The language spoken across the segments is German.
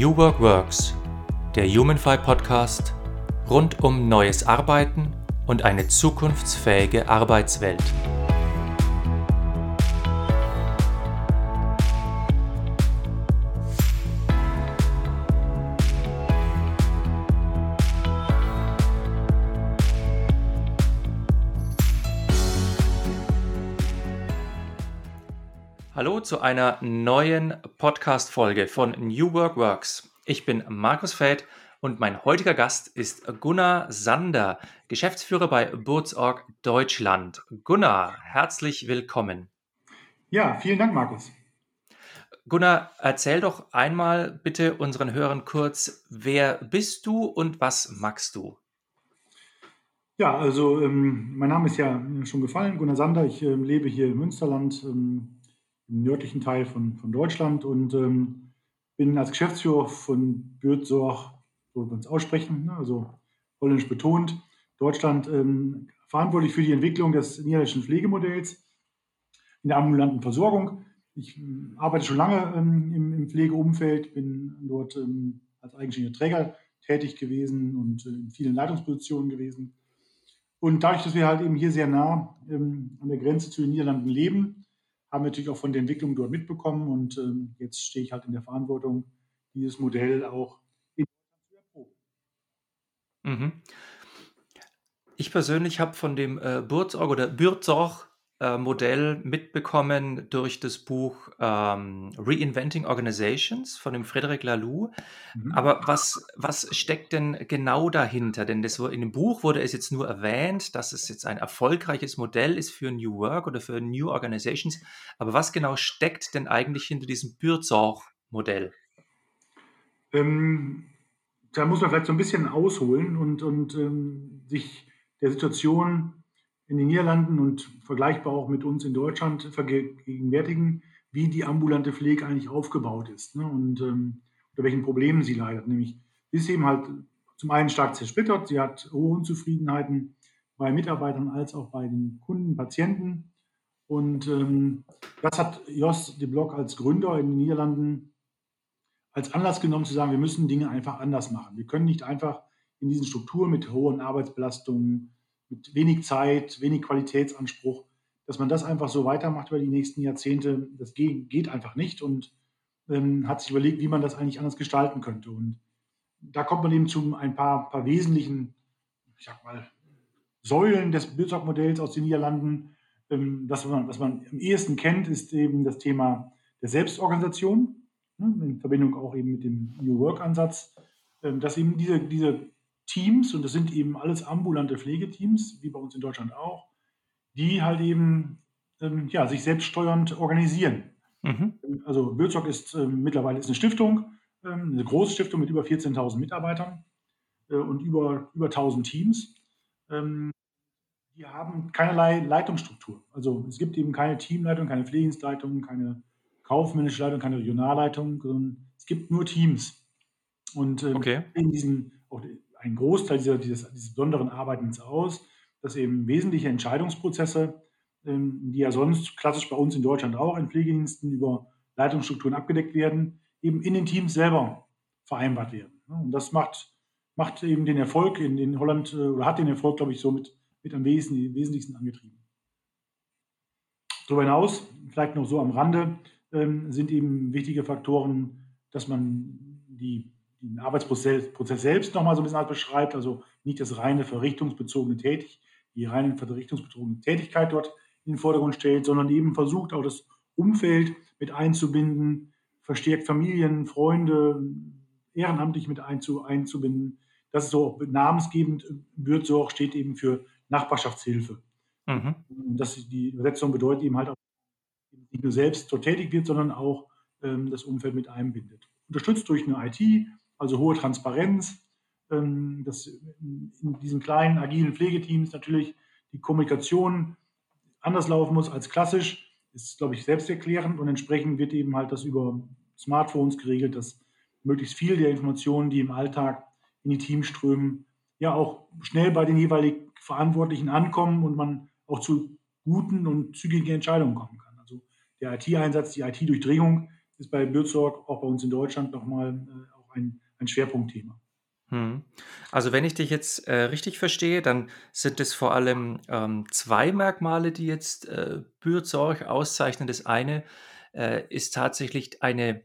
New Work Works, der Humanfy Podcast rund um neues Arbeiten und eine zukunftsfähige Arbeitswelt. Hallo zu einer neuen Podcast-Folge von New Work Works. Ich bin Markus Feld und mein heutiger Gast ist Gunnar Sander, Geschäftsführer bei Burzorg Deutschland. Gunnar, herzlich willkommen. Ja, vielen Dank, Markus. Gunnar, erzähl doch einmal bitte unseren Hörern kurz, wer bist du und was magst du? Ja, also ähm, mein Name ist ja schon gefallen, Gunnar Sander. Ich ähm, lebe hier im Münsterland. Ähm, im nördlichen Teil von, von Deutschland und ähm, bin als Geschäftsführer von Bürzorg, so wir uns aussprechen, ne, also holländisch betont, Deutschland ähm, verantwortlich für die Entwicklung des niederländischen Pflegemodells in der ambulanten Versorgung. Ich ähm, arbeite schon lange ähm, im, im, Pflegeumfeld, bin dort ähm, als eigenständiger Träger tätig gewesen und äh, in vielen Leitungspositionen gewesen. Und dadurch, dass wir halt eben hier sehr nah ähm, an der Grenze zu den Niederlanden leben, haben natürlich auch von der Entwicklung dort mitbekommen und ähm, jetzt stehe ich halt in der Verantwortung, dieses Modell auch in zu erproben. Mhm. Ich persönlich habe von dem äh, Burzorg oder Bürzorg äh, Modell mitbekommen durch das Buch ähm, Reinventing Organizations von dem Frederic Laloux. Mhm. Aber was, was steckt denn genau dahinter? Denn das, in dem Buch wurde es jetzt nur erwähnt, dass es jetzt ein erfolgreiches Modell ist für New Work oder für New Organizations. Aber was genau steckt denn eigentlich hinter diesem Bürzorg-Modell? Ähm, da muss man vielleicht so ein bisschen ausholen und, und ähm, sich der Situation in den Niederlanden und vergleichbar auch mit uns in Deutschland vergegenwärtigen, wie die ambulante Pflege eigentlich aufgebaut ist ne? und ähm, unter welchen Problemen sie leidet. Nämlich ist eben halt zum einen stark zersplittert, sie hat hohe Unzufriedenheiten bei Mitarbeitern als auch bei den Kunden, Patienten. Und ähm, das hat Jos de Blok als Gründer in den Niederlanden als Anlass genommen zu sagen, wir müssen Dinge einfach anders machen. Wir können nicht einfach in diesen Strukturen mit hohen Arbeitsbelastungen, mit wenig Zeit, wenig Qualitätsanspruch, dass man das einfach so weitermacht über die nächsten Jahrzehnte, das geht, einfach nicht und ähm, hat sich überlegt, wie man das eigentlich anders gestalten könnte. Und da kommt man eben zu ein paar, paar wesentlichen, ich sag mal, Säulen des Bildstock-Modells aus den Niederlanden. Ähm, das, was man, was man am ehesten kennt, ist eben das Thema der Selbstorganisation, ne, in Verbindung auch eben mit dem New Work-Ansatz, ähm, dass eben diese, diese Teams, und das sind eben alles ambulante Pflegeteams, wie bei uns in Deutschland auch, die halt eben ähm, ja, sich selbststeuernd organisieren. Mhm. Also Bözok ist äh, mittlerweile ist eine Stiftung, ähm, eine große Stiftung mit über 14.000 Mitarbeitern äh, und über, über 1.000 Teams. Ähm, die haben keinerlei Leitungsstruktur. Also es gibt eben keine Teamleitung, keine Pflegedienstleitung, keine kaufmännische Leitung, keine Regionalleitung, sondern es gibt nur Teams. Und ähm, okay. in diesen, auch ein Großteil dieser, dieses, dieses besonderen Arbeitens aus, dass eben wesentliche Entscheidungsprozesse, ähm, die ja sonst klassisch bei uns in Deutschland auch in Pflegediensten über Leitungsstrukturen abgedeckt werden, eben in den Teams selber vereinbart werden. Und das macht, macht eben den Erfolg in, in Holland, äh, oder hat den Erfolg, glaube ich, so mit, mit am wesentlichsten angetrieben. Darüber hinaus, vielleicht noch so am Rande, ähm, sind eben wichtige Faktoren, dass man die den Arbeitsprozess Prozess selbst nochmal so ein bisschen beschreibt, also nicht das reine verrichtungsbezogene Tätig, die reine verrichtungsbezogene Tätigkeit dort in den Vordergrund stellt, sondern eben versucht auch das Umfeld mit einzubinden, verstärkt Familien, Freunde, ehrenamtlich mit einzubinden. Das ist so namensgebend, wird so auch steht eben für Nachbarschaftshilfe. Mhm. Das die Übersetzung bedeutet eben halt auch, nicht nur selbst dort tätig wird, sondern auch ähm, das Umfeld mit einbindet. Unterstützt durch eine IT, also hohe Transparenz, ähm, dass in diesen kleinen, agilen Pflegeteams natürlich die Kommunikation anders laufen muss als klassisch, ist, glaube ich, selbsterklärend und entsprechend wird eben halt das über Smartphones geregelt, dass möglichst viel der Informationen, die im Alltag in die Teams strömen, ja auch schnell bei den jeweiligen Verantwortlichen ankommen und man auch zu guten und zügigen Entscheidungen kommen kann. Also der IT-Einsatz, die IT-Durchdringung ist bei Bürzorg, auch bei uns in Deutschland, nochmal äh, ein, ein Schwerpunktthema. Hm. Also wenn ich dich jetzt äh, richtig verstehe, dann sind es vor allem ähm, zwei Merkmale, die jetzt äh, Bürzorg auszeichnen. Das eine äh, ist tatsächlich eine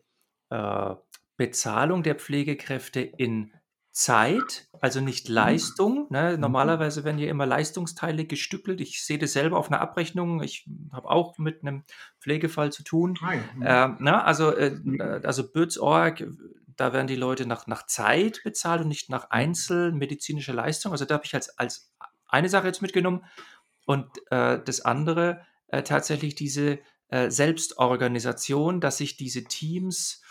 äh, Bezahlung der Pflegekräfte in Zeit, also nicht mhm. Leistung. Ne? Mhm. Normalerweise werden ja immer Leistungsteile gestückelt. Ich sehe das selber auf einer Abrechnung. Ich habe auch mit einem Pflegefall zu tun. Ah ähm, na, ne? also, äh, also Bötsorg, da werden die Leute nach, nach Zeit bezahlt und nicht nach einzelmedizinischer Leistung. Also da habe ich als, als eine Sache jetzt mitgenommen. Und äh, das andere äh, tatsächlich diese äh, Selbstorganisation, dass sich diese Teams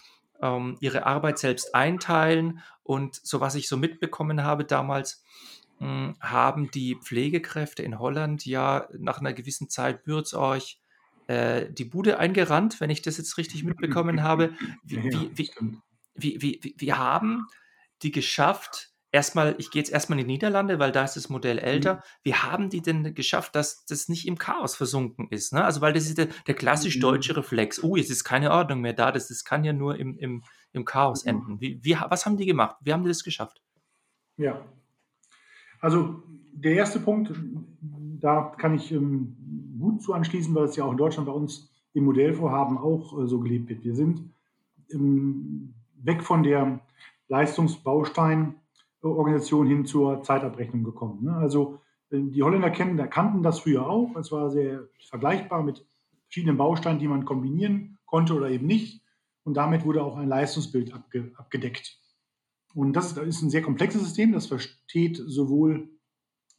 ähm, ihre Arbeit selbst einteilen. Und so was ich so mitbekommen habe damals, mh, hm, haben die Pflegekräfte in Holland ja nach einer gewissen Zeit Bürzorch äh, die Bude eingerannt, wenn ich das jetzt richtig mitbekommen habe. Wie, ja, wie, wie, wie, wie, wir haben die geschafft, erstmal, ich gehe jetzt erstmal in die Niederlande, weil da ist das Modell älter. Mhm. Wie haben die denn geschafft, dass das nicht im Chaos versunken ist? Ne? Also, weil das ist der, der klassisch mhm. deutsche Reflex. Oh, jetzt ist keine Ordnung mehr da, das, das kann ja nur im, im, im Chaos mhm. enden. Wie, wie, was haben die gemacht? Wie haben die das geschafft? Ja, also der erste Punkt, da kann ich ähm, gut zu anschließen, weil es ja auch in Deutschland bei uns im Modellvorhaben auch äh, so gelebt wird. Wir sind ähm, weg von der Leistungsbaustein Organisation hin zur Zeitabrechnung gekommen. Ne? Also äh, die Holländer kennen, kannten das früher auch. Es war sehr vergleichbar mit verschiedenen Bausteinen, die man kombinieren konnte oder eben nicht. Und damit wurde auch ein Leistungsbild abge, abgedeckt. Und das ist ein sehr komplexes System. Das versteht sowohl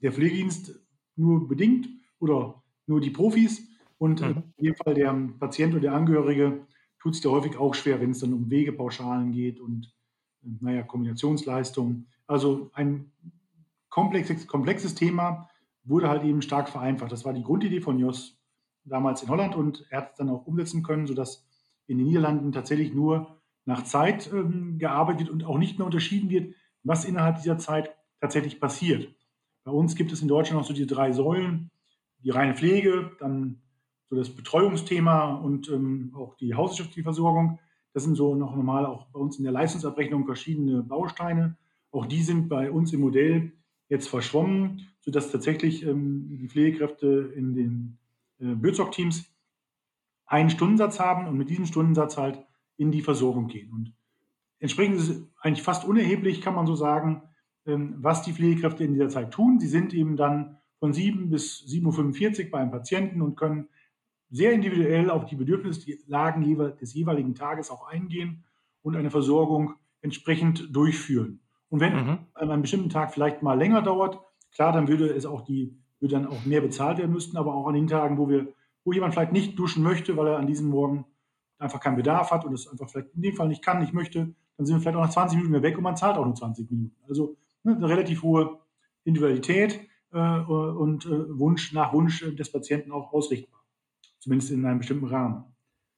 der Pflegedienst nur bedingt oder nur die Profis. Und mhm. in jedem Fall der Patient oder der Angehörige tut es dir häufig auch schwer, wenn es dann um Wegepauschalen geht und naja, Kombinationsleistungen. Also ein komplexes, komplexes Thema wurde halt eben stark vereinfacht. Das war die Grundidee von Jos damals in Holland und er hat es dann auch umsetzen können, sodass in den Niederlanden tatsächlich nur nach Zeit ähm, gearbeitet und auch nicht mehr unterschieden wird, was innerhalb dieser Zeit tatsächlich passiert. Bei uns gibt es in Deutschland noch so die drei Säulen, die reine Pflege, dann so das Betreuungsthema und ähm, auch die hauswirtschaftliche Versorgung. Das sind so noch normal auch bei uns in der Leistungsabrechnung verschiedene Bausteine. Auch die sind bei uns im Modell jetzt verschwommen, sodass tatsächlich ähm, die Pflegekräfte in den äh, Bürzock-Teams einen Stundensatz haben und mit diesem Stundensatz halt in die Versorgung gehen. Und entsprechend ist es eigentlich fast unerheblich, kann man so sagen, ähm, was die Pflegekräfte in dieser Zeit tun. Sie sind eben dann von 7 bis 7.45 Uhr bei einem Patienten und können sehr individuell auf die Bedürfnislagen des jeweiligen Tages auch eingehen und eine Versorgung entsprechend durchführen. Und wenn mhm. an einem bestimmten Tag vielleicht mal länger dauert, klar, dann würde es auch die, würde dann auch mehr bezahlt werden müssten, aber auch an den Tagen, wo wir, wo jemand vielleicht nicht duschen möchte, weil er an diesem Morgen einfach keinen Bedarf hat und es einfach vielleicht in dem Fall nicht kann, nicht möchte, dann sind wir vielleicht auch nach 20 Minuten mehr weg und man zahlt auch nur 20 Minuten. Also ne, eine relativ hohe Individualität äh, und äh, Wunsch nach Wunsch des Patienten auch ausrichtbar zumindest in einem bestimmten Rahmen.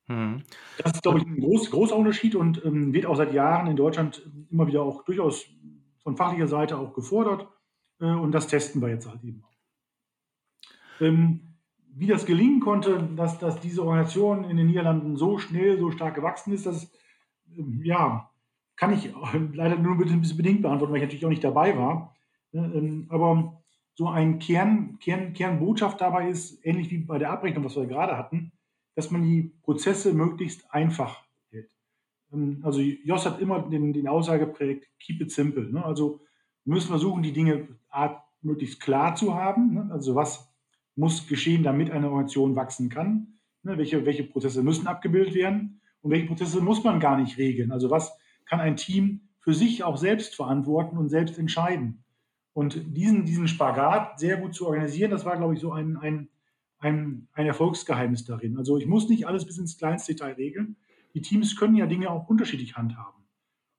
Hm. Das ist, glaube ich, ein groß, großer Unterschied und ähm, wird auch seit Jahren in Deutschland immer wieder auch durchaus von fachlicher Seite auch gefordert. Äh, und das testen wir jetzt halt eben auch. Ähm, wie das gelingen konnte, dass, dass diese Organisation in den Niederlanden so schnell, so stark gewachsen ist, das ähm, ja, kann ich leider nur bedingt beantworten, weil ich natürlich auch nicht dabei war. Ähm, aber so ein Kern, Kern, Kernbotschaft dabei ist, ähnlich wie bei der Abrechnung, was wir gerade hatten, dass man die Prozesse möglichst einfach hält. Ähm, also Jos hat immer den, den Aussage geprägt, keep it simple. Ne? Also wir müssen versuchen, die Dinge möglichst klar zu haben. Ne? Also was muss geschehen, damit eine Organisation wachsen kann? Ne? Welche, welche Prozesse müssen abgebildet werden? Und welche Prozesse muss man gar nicht regeln? Also was kann ein Team für sich auch selbst verantworten und selbst entscheiden? Und diesen, diesen Spagat sehr gut zu organisieren, das war, glaube ich, so ein, ein, ein, ein Erfolgsgeheimnis darin. Also ich muss nicht alles bis ins kleinste Detail regeln. Die Teams können ja Dinge auch unterschiedlich handhaben.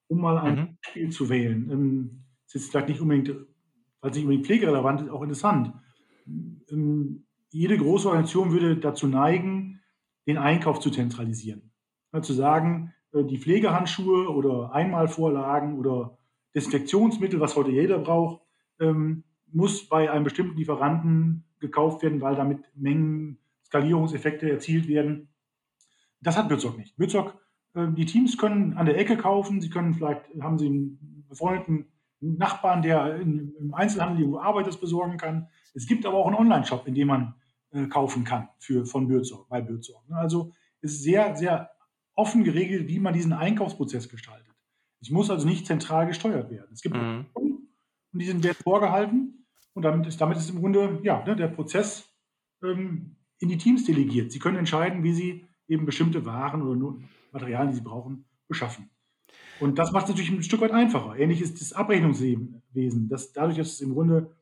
Um mal ein mhm. Beispiel zu wählen, ähm, ist jetzt vielleicht nicht unbedingt, weil es nicht unbedingt pflegerelevant ist, auch interessant. Ähm, jede große Organisation würde dazu neigen, den Einkauf zu zentralisieren. Ja, zu sagen, äh, die Pflegehandschuhe oder Einmalvorlagen oder Desinfektionsmittel, was heute jeder braucht, ähm, muss bei einem bestimmten Lieferanten gekauft werden, weil damit Mengen Skalierungseffekte erzielt werden. Das hat Bürzog nicht. Bürzog äh, die Teams können an der Ecke kaufen, sie können vielleicht, haben sie einen befreundeten Nachbarn, der im Einzelhandel irgendwo Arbeit besorgen kann. Es gibt aber auch einen Online-Shop, in dem man äh, kaufen kann für, von Bürzorg, bei Bürzorg. Ne? Also es ist sehr, sehr offen geregelt, wie man diesen Einkaufsprozess gestaltet. Es muss also nicht zentral gesteuert werden. Es gibt mhm. Und die sind Wert vorgehalten und damit ist, damit ist im Grunde ja, ne, der Prozess ähm, in die Teams delegiert. Sie können entscheiden, wie sie eben bestimmte Waren oder Materialien, die sie brauchen, beschaffen. Und das macht es natürlich ein Stück weit einfacher. Ähnlich ist das Abrechnungswesen. Das, dadurch, dass es im Grunde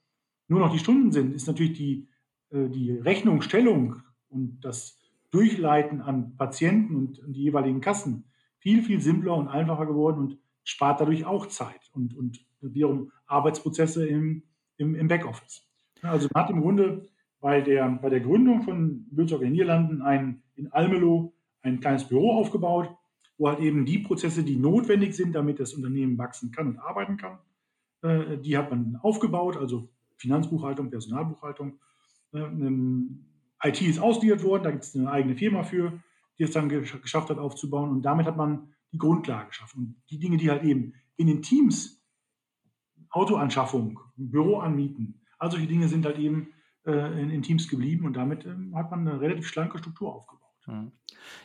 nur noch die Stunden sind, ist natürlich die, äh, die Rechnungsstellung und das Durchleiten an Patienten und die jeweiligen Kassen viel, viel simpler und einfacher geworden und spart dadurch auch Zeit und, und wiederum Arbeitsprozesse im, im, im Backoffice. Also man hat im Grunde bei der, bei der Gründung von Bülzog in den Niederlanden ein, in Almelo ein kleines Büro aufgebaut, wo halt eben die Prozesse, die notwendig sind, damit das Unternehmen wachsen kann und arbeiten kann, äh, die hat man aufgebaut, also Finanzbuchhaltung, Personalbuchhaltung. Äh, ähm, IT ist ausgeliefert worden, da gibt es eine eigene Firma für, die es dann geschafft hat aufzubauen und damit hat man die Grundlage geschaffen. Und die Dinge, die halt eben in den Teams, Autoanschaffung, Büro anmieten, all solche Dinge sind halt eben äh, in, in, Teams geblieben und damit äh, hat man eine relativ schlanke Struktur aufgebaut. Mhm.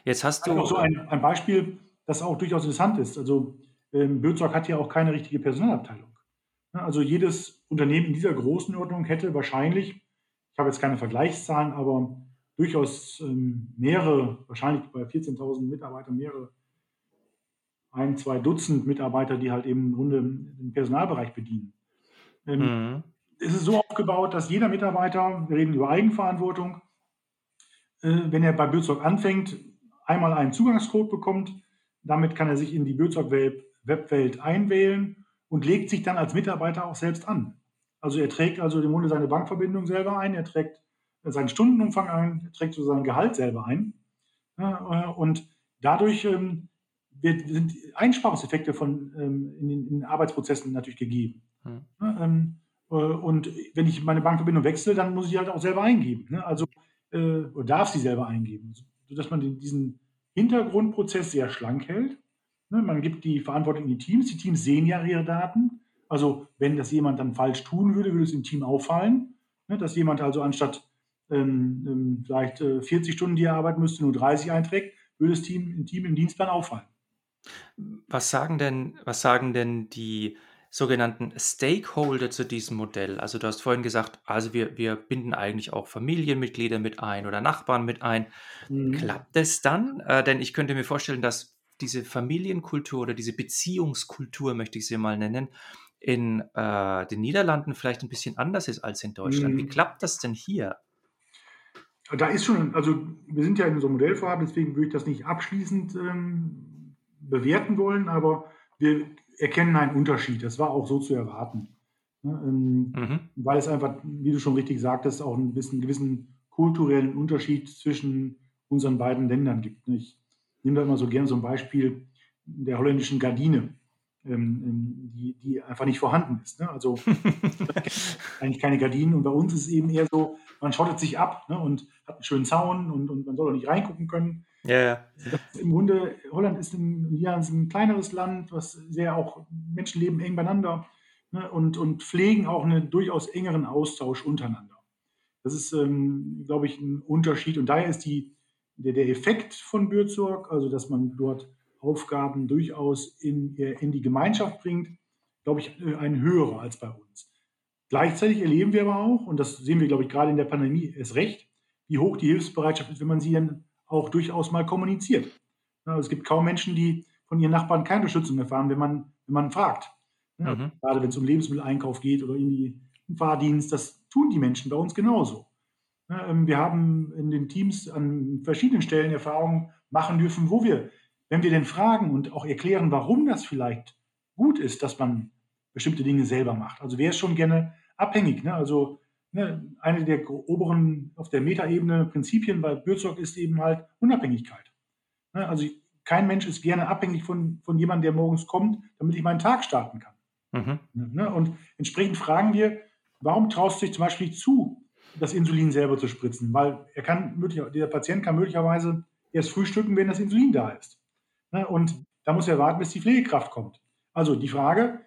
Jetzt hast du. Also so ein, ein, Beispiel, das auch durchaus interessant ist. Also ähm, Bözorg hat ja auch keine richtige Personalabteilung. Also jedes Unternehmen in dieser Größenordnung hätte wahrscheinlich, ich habe jetzt keine Vergleichszahlen, aber durchaus ähm, mehrere, wahrscheinlich bei 14.000 Mitarbeitern mehrere, ein, zwei Dutzend Mitarbeiter, die halt eben im Grunde den Personalbereich bedienen. Ähm, mhm. Es ist so aufgebaut, dass jeder Mitarbeiter, wir reden über Eigenverantwortung, äh, wenn er bei Bözog anfängt, einmal einen Zugangscode bekommt. Damit kann er sich in die Bözog-Webwelt einwählen und legt sich dann als Mitarbeiter auch selbst an. Also er trägt also im Grunde seine Bankverbindung selber ein, er trägt seinen Stundenumfang ein, er trägt so sein Gehalt selber ein. Äh, und dadurch ähm, sind Einsparungseffekte von, ähm, in den Arbeitsprozessen natürlich gegeben. Hm. Äh, und wenn ich meine Bankverbindung wechsle, dann muss ich halt auch selber eingeben. Ne? Also äh, oder darf sie selber eingeben, sodass man diesen Hintergrundprozess sehr schlank hält. Ne, man gibt die Verantwortung in die Teams. Die Teams sehen ja ihre Daten. Also wenn das jemand dann falsch tun würde, würde es im Team auffallen. Ne, dass jemand also anstatt ähm, ähm vielleicht äh, 40 Stunden, die er arbeiten müsste, nur 30 einträgt, würde das Team, im Team im Dienstplan auffallen. Was sagen denn, was sagen denn die sogenannten Stakeholder zu diesem Modell? Also du hast vorhin gesagt, also wir, wir binden eigentlich auch Familienmitglieder mit ein oder Nachbarn mit ein. Mhm. Klappt das dann? Äh, denn ich könnte mir vorstellen, dass diese Familienkultur oder diese Beziehungskultur, möchte ich sie mal nennen, in äh, den Niederlanden vielleicht ein bisschen anders ist als in Deutschland. Mhm. Wie klappt das denn hier? Da ist schon, also wir sind ja in so einem Modellvorhaben, deswegen würde ich das nicht abschließend ähm, bewerten wollen, aber wir erkennen einen Unterschied. Das war auch so zu erwarten. Ne, ähm, mhm. Weil es einfach, wie du schon richtig sagtest, auch einen gewissen kulturellen Unterschied zwischen unseren beiden Ländern gibt. Ne, ich nehme da immer so gerne so ein Beispiel der holländischen Gardine, ähm, ähm, die, die einfach nicht vorhanden ist. Ne? Also eigentlich keine Gardinen. Und bei uns ist es eben eher so, man schottet sich ab und hat einen schönen Zaun und, und man soll auch nicht reingucken können. Ja, ja. Im Grunde, Holland ist ein, ja, ein kleineres Land, was sehr auch, Menschen leben eng beieinander ne, und, und pflegen auch einen durchaus engeren Austausch untereinander. Das ist, ähm, glaube ich, ein Unterschied. Und daher ist die, der, der Effekt von Bürzorg, also dass man dort Aufgaben durchaus in, in die Gemeinschaft bringt, glaube ich, äh, ein höherer als bei uns. Gleichzeitig erleben wir aber auch, und das sehen wir, glaube ich, gerade in der Pandemie erst recht, wie hoch die Hilfsbereitschaft ist, wenn man sie dann auch durchaus mal kommuniziert. Ja, es gibt kaum Menschen, die von ihren Nachbarn keine Unterstützung erfahren, wenn man, wenn man fragt. Ja, mhm. Gerade wenn es um Lebensmitteleinkauf geht oder irgendwie einen Fahrdienst, das tun die Menschen bei uns genauso. Ja, ähm, wir haben in den Teams an verschiedenen Stellen Erfahrungen machen dürfen, wo wir, wenn wir denn fragen und auch erklären, warum das vielleicht gut ist, dass man bestimmte Dinge selber macht. Also wer ist schon gerne abhängig? Ne? Also ne, eine der oberen auf der Metaebene Prinzipien bei Bürzog ist eben halt Unabhängigkeit. Ne, also kein Mensch ist gerne abhängig von, von jemandem, der morgens kommt, damit ich meinen Tag starten kann. Mhm. Ne, und entsprechend fragen wir, warum traust du dich zum Beispiel zu, das Insulin selber zu spritzen? Weil er kann, der Patient kann möglicherweise erst frühstücken, wenn das Insulin da ist. Ne? Und da muss er warten, bis die Pflegekraft kommt. Also die Frage,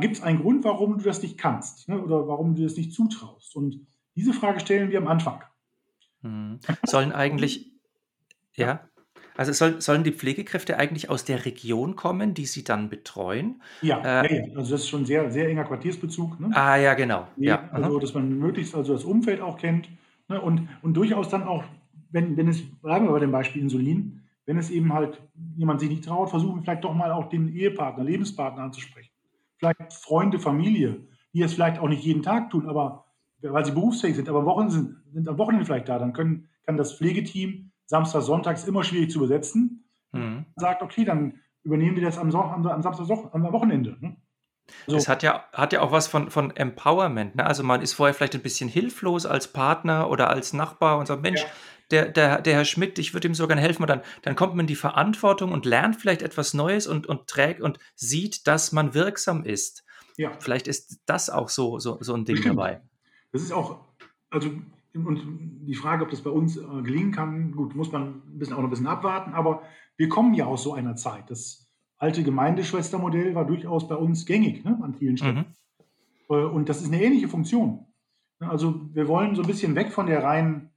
gibt es einen Grund, warum du das nicht kannst ne? oder warum du das nicht zutraust? Und diese Frage stellen wir am Anfang. Mhm. Sollen eigentlich, ja, also soll, sollen die Pflegekräfte eigentlich aus der Region kommen, die sie dann betreuen? Ja, äh, ja, also das ist schon sehr, sehr enger Quartiersbezug. Ne? Ah ja, genau. Ja, also dass man möglichst also das Umfeld auch kennt ne? und, und durchaus dann auch, wenn, wenn es, bleiben wir bei dem Beispiel Insulin, wenn es eben halt jemand sich nicht traut, versuchen wir vielleicht doch mal auch den Ehepartner, Lebenspartner anzusprechen. Vielleicht Freunde, Familie, die es vielleicht auch nicht jeden Tag tun, aber weil sie berufsfähig sind, aber Wochen sind, sind am Wochenende vielleicht da, dann können, kann das Pflegeteam Samstag, Sonntag ist immer schwierig zu besetzen. Mhm. Sagt, okay, dann übernehmen wir das am, am, am Samstag, am Wochenende. Ne? So. Das hat ja, hat ja auch was von, von Empowerment. Ne? Also man ist vorher vielleicht ein bisschen hilflos als Partner oder als Nachbar und sagt, Mensch, ja der, der, der Herr Schmidt, ich würde ihm so gerne helfen. Und dann, dann kommt man in die Verantwortung und lernt vielleicht etwas Neues und, und trägt und sieht, dass man wirksam ist. Ja. Vielleicht ist das auch so, so, so ein Ding Bestimmt. dabei. Das ist auch, also und die Frage, ob das bei uns äh, gelingen kann, gut, muss man ein bisschen, auch noch ein bisschen abwarten, aber wir kommen ja aus so einer Zeit. Das alte Gemeindeschwestermodell war durchaus bei uns gängig ne, an vielen Stellen. Mhm. Äh, und das ist eine ähnliche Funktion. Also wir wollen so ein bisschen weg von der rein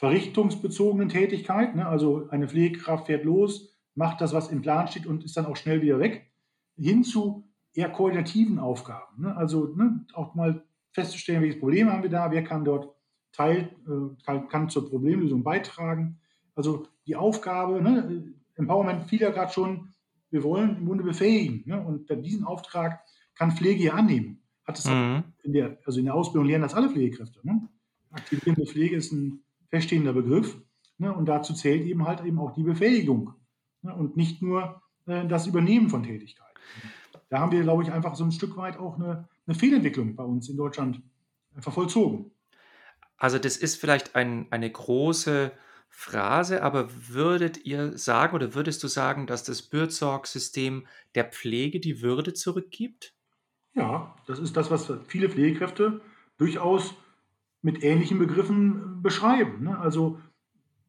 verrichtungsbezogenen Tätigkeit. Ne? Also eine Pflegekraft fährt los, macht das, was im Plan steht und ist dann auch schnell wieder weg, hin zu eher koordinativen Aufgaben. Ne? Also ne, auch mal festzustellen, welches Problem haben wir da, wer kann dort Teil, äh, kann, kann, zur Problemlösung beitragen. Also die Aufgabe, ne, Empowerment fiel ja gerade schon, wir wollen im Grunde befähigen. Ne? Und diesen Auftrag kann Pflege ja annehmen. Hat es mhm. in der, also in der Ausbildung lernen das alle Pflegekräfte. Ne? Aktivierende Pflege ist ein feststehender Begriff. Ne? Und dazu zählt eben halt eben auch die Befähigung ne? und nicht nur äh, das Übernehmen von Tätigkeiten. Da haben wir, glaube ich, einfach so ein Stück weit auch eine, eine Fehlentwicklung bei uns in Deutschland einfach vollzogen. Also das ist vielleicht ein, eine große Phrase, aber würdet ihr sagen oder würdest du sagen, dass das Bürzorg-System der Pflege die Würde zurückgibt? Ja, das ist das, was viele Pflegekräfte durchaus mit ähnlichen Begriffen beschreiben. Ne? Also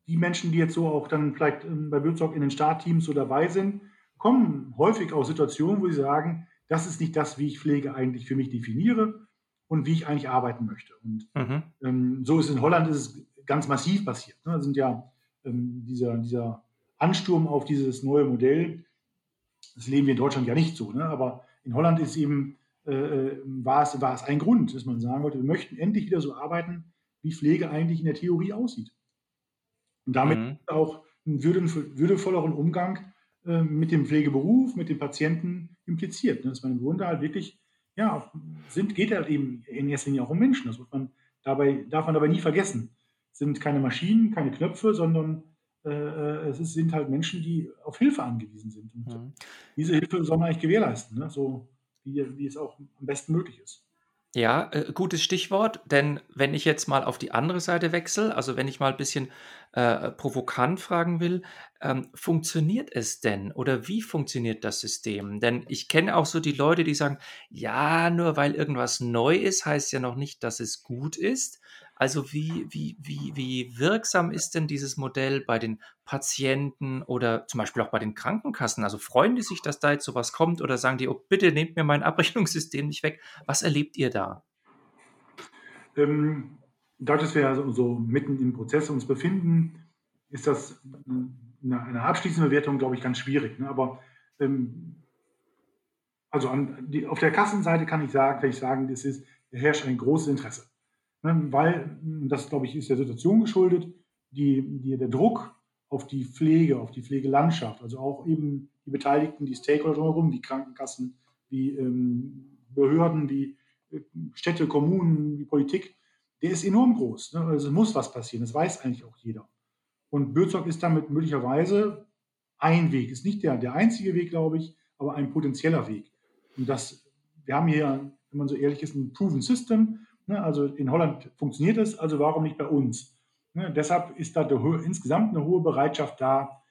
die Menschen, die jetzt so auch dann vielleicht ähm, bei Würzog in den Startteams so dabei sind, kommen häufig aus Situationen, wo sie sagen, das ist nicht das, wie ich Pflege eigentlich für mich definiere und wie ich eigentlich arbeiten möchte. Und mhm. ähm, so ist in Holland ist es ganz massiv passiert. Ne? Da sind ja ähm, dieser, dieser Ansturm auf dieses neue Modell, das leben wir in Deutschland ja nicht so, ne? aber in Holland ist eben äh, äh, war, es, war es ein Grund, dass man sagen wollte, wir möchten endlich wieder so arbeiten, wie Pflege eigentlich in der Theorie aussieht. Und damit mhm. auch einen würdevolleren Umgang äh, mit dem Pflegeberuf, mit den Patienten impliziert. Ne? Dass man im Grunde halt wirklich, ja, sind, geht halt eben in erster Linie auch um Menschen. Das muss man dabei, darf man dabei nie vergessen. Es sind keine Maschinen, keine Knöpfe, sondern äh, äh es sind halt Menschen, die auf Hilfe angewiesen sind. Und mhm. diese Hilfe soll man eigentlich gewährleisten. Ne? So, wie, wie es auch am besten möglich ist. Ja, äh, gutes Stichwort, denn wenn ich jetzt mal auf die andere Seite wechsle, also wenn ich mal ein bisschen äh, provokant fragen will, ähm, funktioniert es denn oder wie funktioniert das System? Denn ich kenne auch so die Leute, die sagen, ja, nur weil irgendwas neu ist, heißt ja noch nicht, dass es gut ist. Also wie, wie, wie, wie wirksam ist denn dieses Modell bei den Patienten oder zum Beispiel auch bei den Krankenkassen? Also freuen die sich, dass da jetzt sowas kommt oder sagen die, oh, bitte nehmt mir mein Abrechnungssystem nicht weg? Was erlebt ihr da? Ähm, dadurch, dass wir also so mitten im Prozess uns befinden, ist das eine, eine abschließende Bewertung, glaube ich, ganz schwierig. Ne? Aber ähm, also an, die, auf der Kassenseite kann ich sagen, kann ich sagen, das herrscht ein großes Interesse. Ne, weil, das glaube ich, ist der Situation geschuldet, die, die, der Druck auf die Pflege, auf die Pflegelandschaft, also auch eben die Beteiligten, die Stakeholder drumherum, wie Krankenkassen, wie ähm, Behörden, wie äh, Städte, Kommunen, wie Politik, der ist enorm groß. Ne? Also muss was passieren, das weiß eigentlich auch jeder. Und Bürzog ist damit möglicherweise ein Weg, ist nicht der, der einzige Weg, glaube ich, aber ein potenzieller Weg. Und das, wir haben hier, wenn man so ehrlich ist, ein Proven System, also in Holland funktioniert es, also warum nicht bei uns? Ne, deshalb ist da insgesamt eine hohe Bereitschaft da,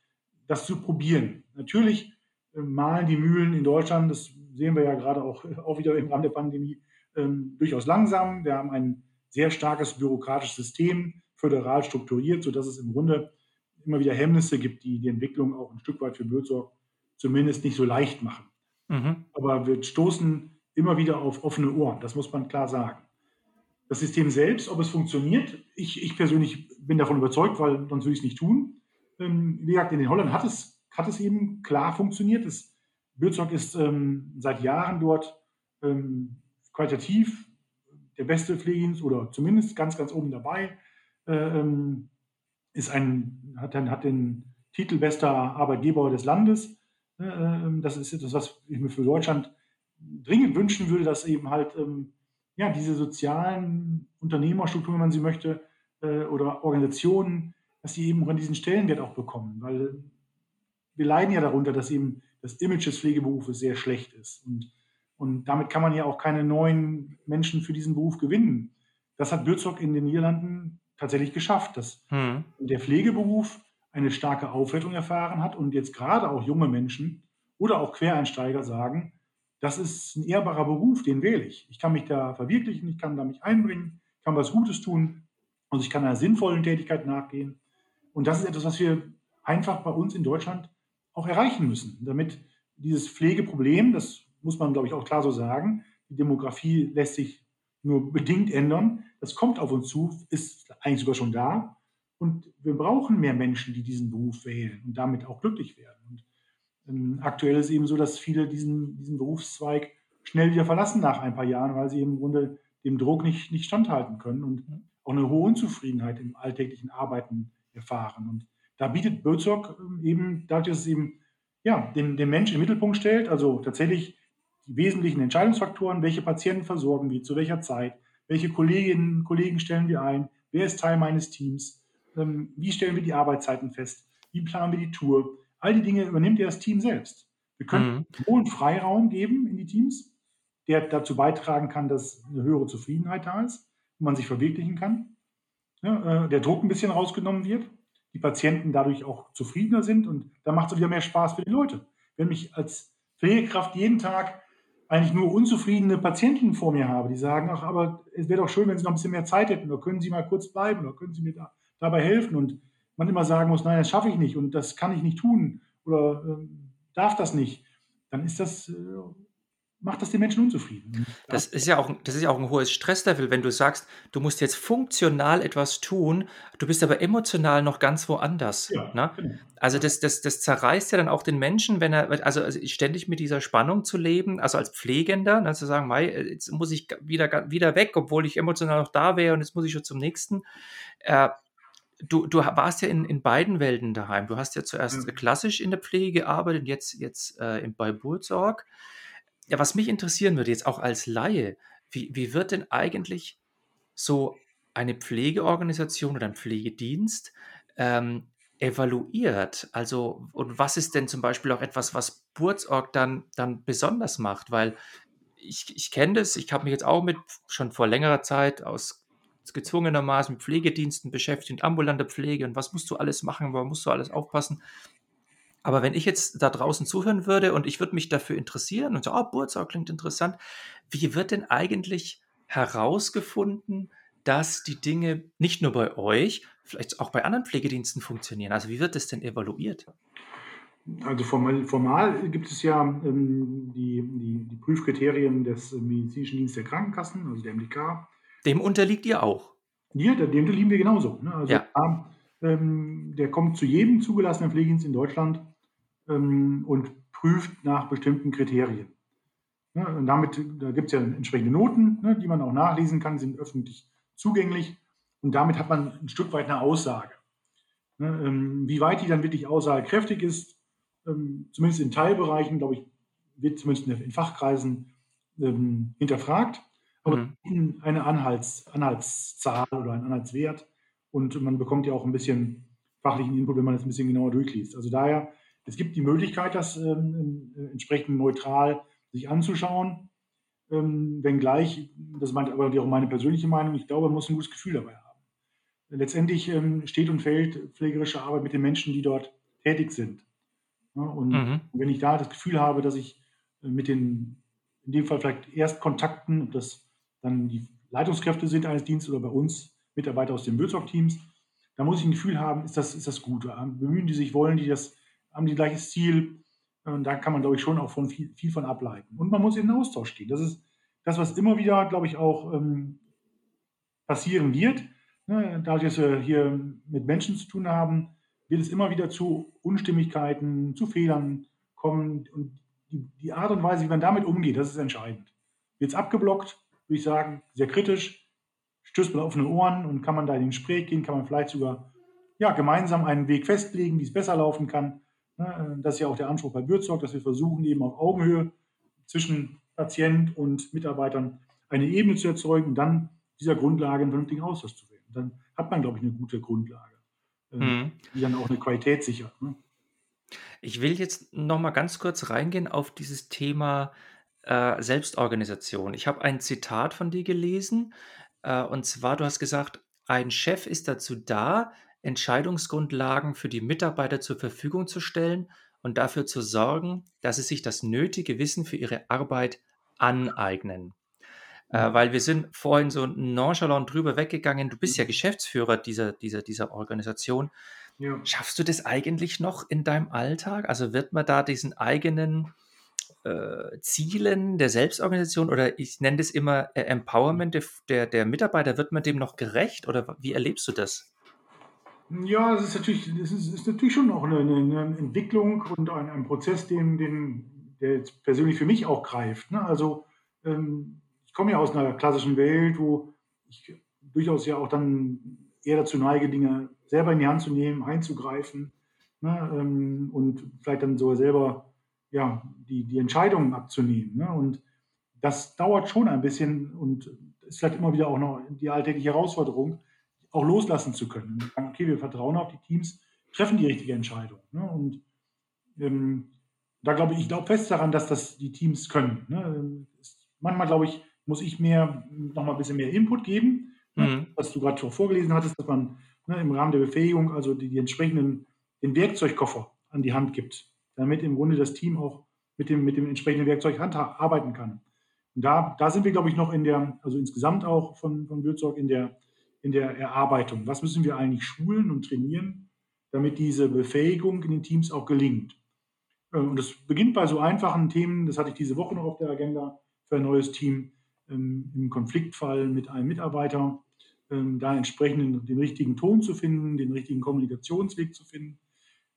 das zu probieren. Natürlich äh, malen die Mühlen in Deutschland, das sehen wir ja gerade auch, auch wieder im Rahmen der Pandemie, ähm, durchaus langsam. Wir haben ein sehr starkes bürokratisches System, föderal strukturiert, sodass es im Grunde immer wieder Hemmnisse gibt, die die Entwicklung auch ein Stück weit für Bürsorg zumindest nicht so leicht machen. Mhm. Aber wir stoßen immer wieder auf offene Ohren, das muss man klar sagen. Das System selbst, ob es funktioniert, ich, ich persönlich bin davon überzeugt, weil sonst würde ich es nicht tun. Ähm, wie gesagt, in den Holland hat es, hat es eben klar funktioniert. Das Bürsorg ist ähm, seit Jahren dort ähm, qualitativ der beste Pflegedienst oder zumindest ganz, ganz oben dabei. Äh, ähm, ist ein, hat, hat den Titel bester Arbeitgeber des Landes. Äh, ähm, das ist etwas, was ich mir für Deutschland dringend wünschen würde, dass eben halt ähm, ja, diese sozialen Unternehmerstrukturen, wenn man sie möchte, äh, oder Organisationen, dass sie eben diesen Stellenwert auch bekommen. Weil wir leiden ja darunter, dass eben das Image des Pflegeberufes sehr schlecht ist. Und, und damit kann man ja auch keine neuen Menschen für diesen Beruf gewinnen. Das hat Bürzog in den Niederlanden tatsächlich geschafft, dass hm. der Pflegeberuf eine starke Aufwertung erfahren hat und jetzt gerade auch junge Menschen oder auch Quereinsteiger sagen, das ist ein ehrbarer Beruf, den wähle ich. Ich kann mich da verwirklichen, ich kann da mich einbringen, ich kann was Gutes tun und ich kann einer sinnvollen Tätigkeit nachgehen. Und das ist etwas, was wir einfach bei uns in Deutschland auch erreichen müssen, damit dieses Pflegeproblem, das muss man, glaube ich, auch klar so sagen, die Demografie lässt sich nur bedingt ändern, das kommt auf uns zu, ist eigentlich sogar schon da. Und wir brauchen mehr Menschen, die diesen Beruf wählen und damit auch glücklich werden. Und aktuell ist es eben so, dass viele diesen, diesen Berufszweig schnell wieder verlassen nach ein paar Jahren, weil sie eben im Grunde dem Druck nicht, nicht standhalten können und auch eine hohe Unzufriedenheit im alltäglichen Arbeiten erfahren. Und da bietet Bözok ähm, eben, dadurch, dass es eben ja, den, den Menschen im Mittelpunkt stellt, also tatsächlich die wesentlichen Entscheidungsfaktoren, welche Patienten versorgen wir, zu welcher Zeit, welche Kolleginnen und Kollegen stellen wir ein, wer ist Teil meines Teams, ähm, wie stellen wir die Arbeitszeiten fest, wie planen wir die Tour. All die Dinge übernimmt ja das Team selbst. Wir können mhm. hohen Freiraum geben in die Teams, der dazu beitragen kann, dass eine höhere Zufriedenheit da ist und man sich verwirklichen kann. Ja, äh, der Druck ein bisschen rausgenommen wird die Patienten dadurch auch zufriedener sind und da macht es wieder mehr Spaß für die Leute. Wenn mich als Pflegekraft jeden Tag eigentlich nur unzufriedene Patienten vor mir habe, die sagen, ach, aber es wäre doch schön, wenn Sie noch ein bisschen mehr Zeit hätten, oder können Sie mal kurz bleiben, oder können Sie mir da, dabei helfen und man immer sagen muss, nein, das schaffe ich nicht und das kann ich nicht tun oder äh, darf das nicht, dann ist das äh, macht das die Menschen unzufrieden. Das ist ja auch, das ist ja auch ein hohes Stresslevel, wenn du sagst, du musst jetzt funktional etwas tun, du bist aber emotional noch ganz woanders. Ja, ne? genau. Also das, das, das zerreißt ja dann auch den Menschen, wenn er, also, also ständig mit dieser Spannung zu leben, also als Pflegender, ne, zu sagen, Mei, jetzt muss ich wieder, wieder weg, obwohl ich emotional noch da wäre und jetzt muss ich schon zum nächsten. Äh, du, du warst ja in, in beiden Welten daheim. Du hast ja zuerst mhm. klassisch in der Pflege gearbeitet, jetzt, jetzt äh, bei Burtsorg. Ja, was mich interessieren würde, jetzt auch als Laie, wie, wie wird denn eigentlich so eine Pflegeorganisation oder ein Pflegedienst ähm, evaluiert? Also, und was ist denn zum Beispiel auch etwas, was Burzorg dann, dann besonders macht? Weil ich, ich kenne das, ich habe mich jetzt auch mit schon vor längerer Zeit aus gezwungenermaßen mit Pflegediensten beschäftigt, ambulante Pflege und was musst du alles machen, wo musst du alles aufpassen. Aber wenn ich jetzt da draußen zuhören würde und ich würde mich dafür interessieren und so, oh, Burzau klingt interessant, wie wird denn eigentlich herausgefunden, dass die Dinge nicht nur bei euch, vielleicht auch bei anderen Pflegediensten funktionieren? Also wie wird das denn evaluiert? Also formal, formal gibt es ja ähm, die, die, die, Prüfkriterien des Medizinischen Dienstes der Krankenkassen, also der MDK. Dem unterliegt ihr auch? Ja, dem unterliegen wir genauso. Ne? Also ja. ähm, der kommt zu jedem zugelassenen Pflegedienst in Deutschland ähm, und prüft nach bestimmten Kriterien. Ja, und damit, da gibt es ja entsprechende Noten, ne, die man auch nachlesen kann, sind öffentlich zugänglich. Und damit hat man ein Stück weit eine Aussage. Ne, ähm, wie weit die dann wirklich aussagekräftig ist, ähm, zumindest in Teilbereichen, glaube ich, wird zumindest in Fachkreisen ähm, hinterfragt. Aber mhm. eine Anhalts, Anhaltszahl oder ein Anhaltswert. Und man bekommt ja auch ein bisschen fachlichen Input, wenn man das ein bisschen genauer durchliest. Also daher es gibt die Möglichkeit, das ähm, äh, entsprechend neutral sich anzuschauen, ähm, wenngleich, das meint aber auch meine persönliche Meinung, ich glaube, man muss ein gutes Gefühl dabei haben. Letztendlich ähm, steht und fällt pflegerische Arbeit mit den Menschen, die dort tätig sind. Ja, und mhm. wenn ich da das Gefühl habe, dass ich äh, mit den, in dem Fall vielleicht Erstkontakten, ob das dann die Leitungskräfte sind eines Dienstes oder bei uns Mitarbeiter aus den Bürsorg-Teams, da muss ich ein Gefühl haben, ist das, ist das gut? Bemühen die sich, wollen die das, haben die gleiches Ziel? Und da kann man, glaube ich, schon auch von viel, viel von ableiten. Und man muss in den Austausch gehen. Das ist das, was immer wieder, glaube ich, auch ähm, passieren wird. Ne? Dadurch, dass wir hier mit Menschen zu tun haben, wird es immer wieder zu Unstimmigkeiten, zu Fehlern kommen. Und die, die Art und Weise, wie man damit umgeht, das ist entscheidend. Wird es abgeblockt, würde ich sagen, sehr kritisch, stößt man auf offene Ohren und kann man da in den Gespräch gehen, kann man vielleicht sogar ja, gemeinsam einen Weg festlegen, wie es besser laufen kann. Ne, das ist ja auch der Anspruch bei Bürzog, dass wir versuchen, eben auf Augenhöhe zwischen Patient und Mitarbeitern eine Ebene zu erzeugen und dann dieser Grundlage einen vernünftigen Austausch zu wählen. Dann hat man, glaube ich, eine gute Grundlage, ähm, mhm. die dann auch eine Qualität sichert. Ne? Ich will jetzt noch mal ganz kurz reingehen auf dieses Thema äh, Selbstorganisation. Ich habe ein Zitat von dir gelesen, äh, und zwar, du hast gesagt, ein Chef ist dazu da, Entscheidungsgrundlagen für die Mitarbeiter zur Verfügung zu stellen und dafür zu sorgen, dass sie sich das nötige Wissen für ihre Arbeit aneignen. Äh, mhm. weil wir sind vorhin so nonchalant drüber weggegangen. Du bist ja mhm. Geschäftsführer dieser, dieser, dieser Organisation. Ja. Schaffst du das eigentlich noch in deinem Alltag? Also wird man da diesen eigenen äh, Zielen der Selbstorganisation oder ich nenne das immer äh, Empowerment der, der, Mitarbeiter, wird man dem noch gerecht oder wie erlebst du das? Ja, es ist natürlich, es ist, ist natürlich schon auch eine, eine, Entwicklung und ein, ein Prozess, den, den, der jetzt persönlich für mich auch greift. Ne? Also ähm, ich komme ja aus einer klassischen Welt, wo ich durchaus ja auch dann eher dazu neige, Dinge selber in die Hand zu nehmen, einzugreifen ne? ähm, und vielleicht dann sogar selber ja, die, die Entscheidungen abzunehmen. Ne? Und das dauert schon ein bisschen und ist vielleicht immer wieder auch noch die alltägliche Herausforderung, auch loslassen zu können. Okay, wir vertrauen auf die Teams, treffen die richtige Entscheidung. Ne? Und ähm, da glaube ich, ich glaube fest daran, dass das die Teams können. Ne? Manchmal, glaube ich, muss ich mehr, noch mal ein bisschen mehr Input geben, ne? mhm. was du gerade vorgelesen hattest, dass man ne, im Rahmen der Befähigung also die, die entsprechenden, den Werkzeugkoffer an die Hand gibt damit im Grunde das Team auch mit dem, mit dem entsprechenden Werkzeug arbeiten kann. Und da, da sind wir, glaube ich, noch in der, also insgesamt auch von, von Würzog in der, in der Erarbeitung. Was müssen wir eigentlich schulen und trainieren, damit diese Befähigung in den Teams auch gelingt? Äh, und das beginnt bei so einfachen Themen, das hatte ich diese Woche noch auf der Agenda für ein neues Team, ähm, im Konfliktfall mit einem Mitarbeiter, ähm, da entsprechend den richtigen Ton zu finden, den richtigen Kommunikationsweg zu finden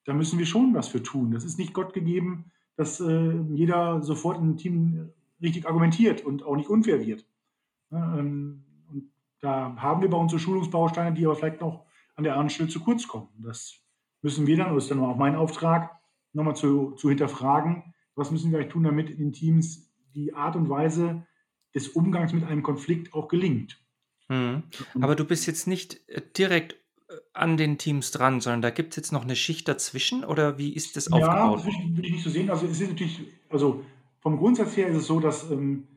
da müssen wir schon was für tun. Das ist nicht Gott gegeben, dass äh, jeder sofort im Team richtig argumentiert und auch nicht unfair wird. Ja, ähm, und da haben wir bei uns so Schulungsbausteine, die aber vielleicht noch an der anderen Stelle zu kurz kommen. Das müssen wir dann, das ist dann auch mein Auftrag, nochmal zu, zu hinterfragen, was müssen wir eigentlich tun, damit in den Teams die Art und Weise des Umgangs mit einem Konflikt auch gelingt. Mhm. Aber du bist jetzt nicht äh, direkt an den Teams dran, sondern da gibt es jetzt noch eine Schicht dazwischen oder wie ist das aufgebaut? Ja, das würde ich, würde ich nicht so sehen. Also es ist natürlich, also vom Grundsatz her ist es so, dass ähm,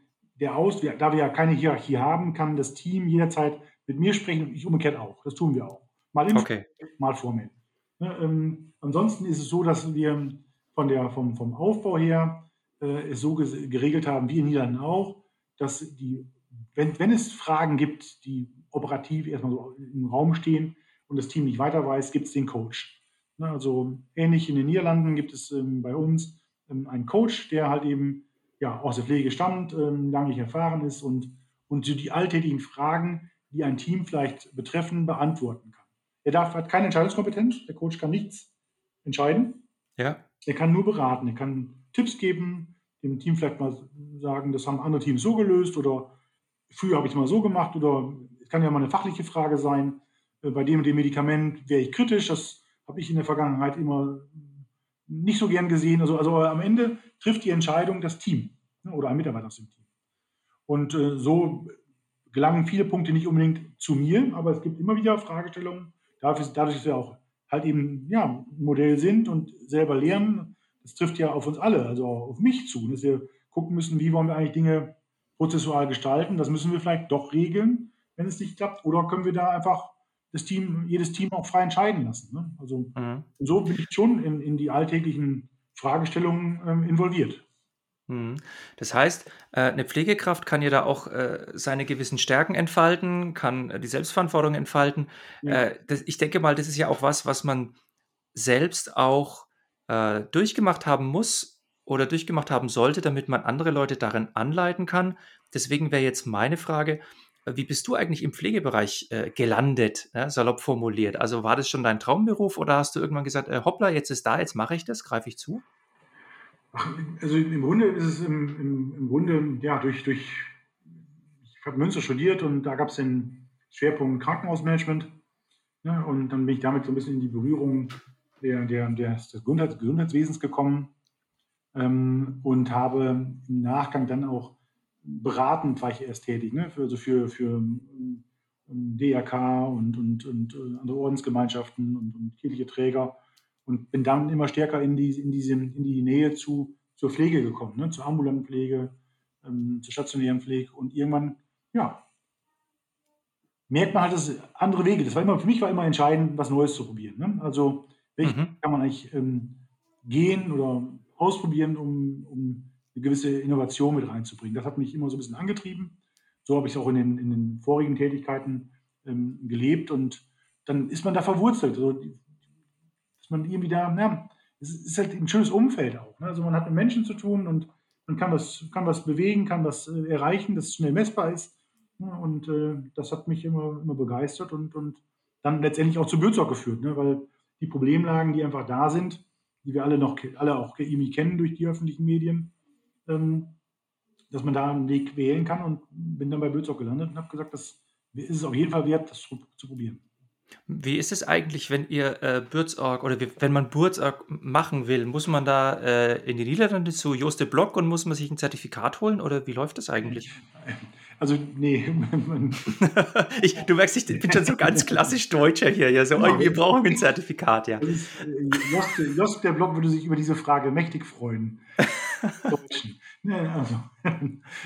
der Aus, da wir ja keine Hierarchie haben, kann das Team jederzeit mit mir sprechen und ich umgekehrt auch. Das tun wir auch. Mal im okay. mal formell. Ne, ähm, ansonsten ist es so, dass wir von der, vom, vom Aufbau her äh, es so geregelt haben, wie in Niederlanden auch, dass die, wenn, wenn es Fragen gibt, die operativ erstmal so im Raum stehen, und das Team nicht weiter weiß, gibt es den Coach. Ne, also ähnlich in den Niederlanden gibt es ähm, bei uns ähm, einen Coach, der halt eben ja, aus der Pflege stammt, ähm, lange erfahren ist und, und die alltäglichen Fragen, die ein Team vielleicht betreffen, beantworten kann. Er darf, hat keine Entscheidungskompetenz, der Coach kann nichts entscheiden. Ja. Er kann nur beraten, er kann Tipps geben, dem Team vielleicht mal sagen, das haben andere Teams so gelöst oder früher habe ich es mal so gemacht oder es kann ja mal eine fachliche Frage sein. Äh, bei dem und dem Medikament wäre ich kritisch. Das habe ich in der Vergangenheit immer nicht so gern gesehen. Also, also am Ende trifft die Entscheidung das Team ne, oder ein Mitarbeiter aus dem Team. Und äh, so gelangen viele Punkte nicht unbedingt zu mir, aber es gibt immer wieder Fragestellungen. Dadurch, dadurch dass wir auch halt eben ja, Modell sind und selber lernen, das trifft ja auf uns alle, also auf mich zu, dass wir gucken müssen, wie wollen wir eigentlich Dinge prozessual gestalten. Das müssen wir vielleicht doch regeln, wenn es nicht klappt. Oder können wir da einfach das Team, jedes Team auch frei entscheiden lassen. Ne? Also mhm. so bin ich schon in, in die alltäglichen Fragestellungen ähm, involviert. Mhm. Das heißt, äh, 'ne Pflegekraft kann ja da auch, äh, seine gewissen Stärken entfalten, kann, äh, die Selbstverantwortung entfalten. Ja. Das ich denke mal, das ist ja auch was, was man selbst auch, durchgemacht haben muss oder durchgemacht haben sollte, damit man andere Leute darin anleiten kann. Deswegen wäre jetzt meine Frage: wie bist du eigentlich im Pflegebereich, äh, gelandet, ja, salopp formuliert? Also, war das schon dein Traumberuf oder hast du irgendwann gesagt: „Äh, hoppla, jetzt ist da, jetzt mache ich das, greife ich zu?“ Ach, also im Grunde ist es im, im, im Grunde, ja, durch, durch, ich habe Münster studiert und da gab es den Schwerpunkt Krankenhausmanagement. Ne, und dann bin ich damit so ein bisschen in die Berührung der, der, der, des Gesundheits, Gesundheitswesens gekommen ähm, und habe im Nachgang dann auch beratend war ich erst tätig, ne, für, also für, für ähm, DRK und, und, und äh, andere Ordensgemeinschaften und, und kirchliche Träger und bin dann immer stärker in die, in diese, in die Nähe zu, zur Pflege gekommen, ne? zur ambulanten Pflege, ähm, zur stationären Pflege und irgendwann, ja, merkt man halt, dass andere Wege, das war immer, für mich war immer entscheidend, was Neues zu probieren. Ne? Also, welche Mhm. kann man eigentlich ähm, gehen oder ausprobieren, um, um eine gewisse Innovation mit reinzubringen. Das hat mich immer so ein bisschen angetrieben. So habe ich es auch in den, in den vorigen Tätigkeiten ähm, gelebt und dann ist man da verwurzelt. Also, dass man irgendwie da, ja, es ist halt ein schönes Umfeld auch. Ne? Also man hat mit Menschen zu tun und man kann was, kann was bewegen, kann was äh, erreichen, das schnell messbar ist. Ne? Und äh, das hat mich immer, immer begeistert und, und dann letztendlich auch zu Bürsorg geführt, ne? weil die Problemlagen, die einfach da sind, die wir alle noch alle auch irgendwie kennen durch die öffentlichen Medien, ähm, dass man da einen Weg wählen kann und bin dann bei Bürsorg gelandet und habe gesagt, das ist es auf jeden Fall wert, das zu, zu probieren. Wie ist es eigentlich, wenn ihr, äh, Buurtzorg oder w wenn man Buurtzorg machen will? Muss man da, äh, in die Niederlande zu Joost de Blok und muss man sich ein Zertifikat holen oder wie läuft das eigentlich? Also, nee, Ich du merkst, ich bin schon so ganz klassisch Deutscher hier, ja, so: genau, „Oh, wir brauchen ein Zertifikat“, ja. ist, äh, Jost, der Blog würde sich über diese Frage mächtig freuen. Deutschen. Also,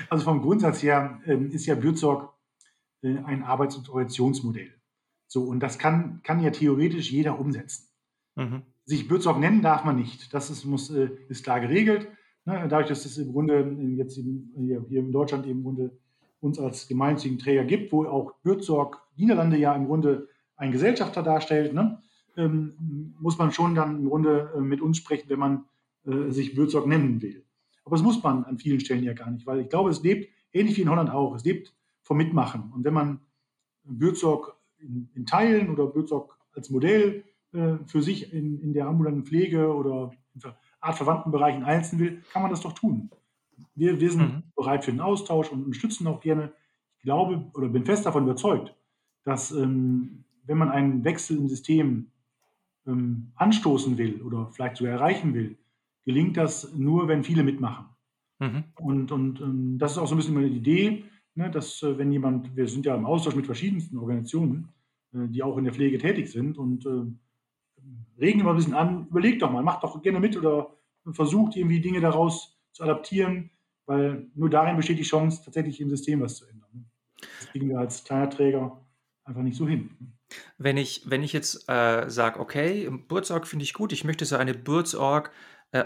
also vom Grundsatz her ähm, ist ja Bürzorg äh, ein Arbeits- und Organisationsmodell. So, und das kann, kann ja theoretisch jeder umsetzen. Mhm. Sich Bürzorg nennen darf man nicht. Das ist, muss, äh, ist klar geregelt. Ne, dadurch, dass es im Grunde äh, jetzt hier, in Deutschland im Grunde uns als gemeinnützigen Träger gibt, wo auch Bürzorg Niederlande ja im Grunde ein Gesellschafter darstellt, ne, ähm, muss man schon dann im Grunde äh, mit uns sprechen, wenn man äh, sich Bürzorg nennen will. Aber das muss man an vielen Stellen ja gar nicht, weil ich glaube, es lebt, ähnlich wie in Holland auch, es lebt vom Mitmachen. Und wenn man Bürzorg in, in Teilen oder Bürzorg als Modell äh, für sich in, in der ambulanten Pflege oder in artverwandten Bereichen einzeln will, kann man das doch tun. Wir, wir sind Mhm. bereit für den Austausch und unterstützen auch gerne. Ich glaube oder bin fest davon überzeugt, dass ähm, wenn man einen Wechsel im System ähm, anstoßen will oder vielleicht sogar erreichen will, gelingt das nur, wenn viele mitmachen. Mhm. Und, und ähm, das ist auch so ein bisschen meine Idee, ne, dass äh, wenn jemand, wir sind ja im Austausch mit verschiedensten Organisationen, äh, die auch in der Pflege tätig sind und äh, regen immer ein bisschen an, überlegt doch mal, macht doch gerne mit oder versucht irgendwie Dinge daraus zu adaptieren, weil nur darin besteht die Chance, tatsächlich im System was zu ändern. Das kriegen wir als kleiner einfach nicht so hin. Wenn ich wenn ich jetzt, äh, sage: „Okay, Buurtzorg finde ich gut, ich möchte so eine Buurtzorg, äh,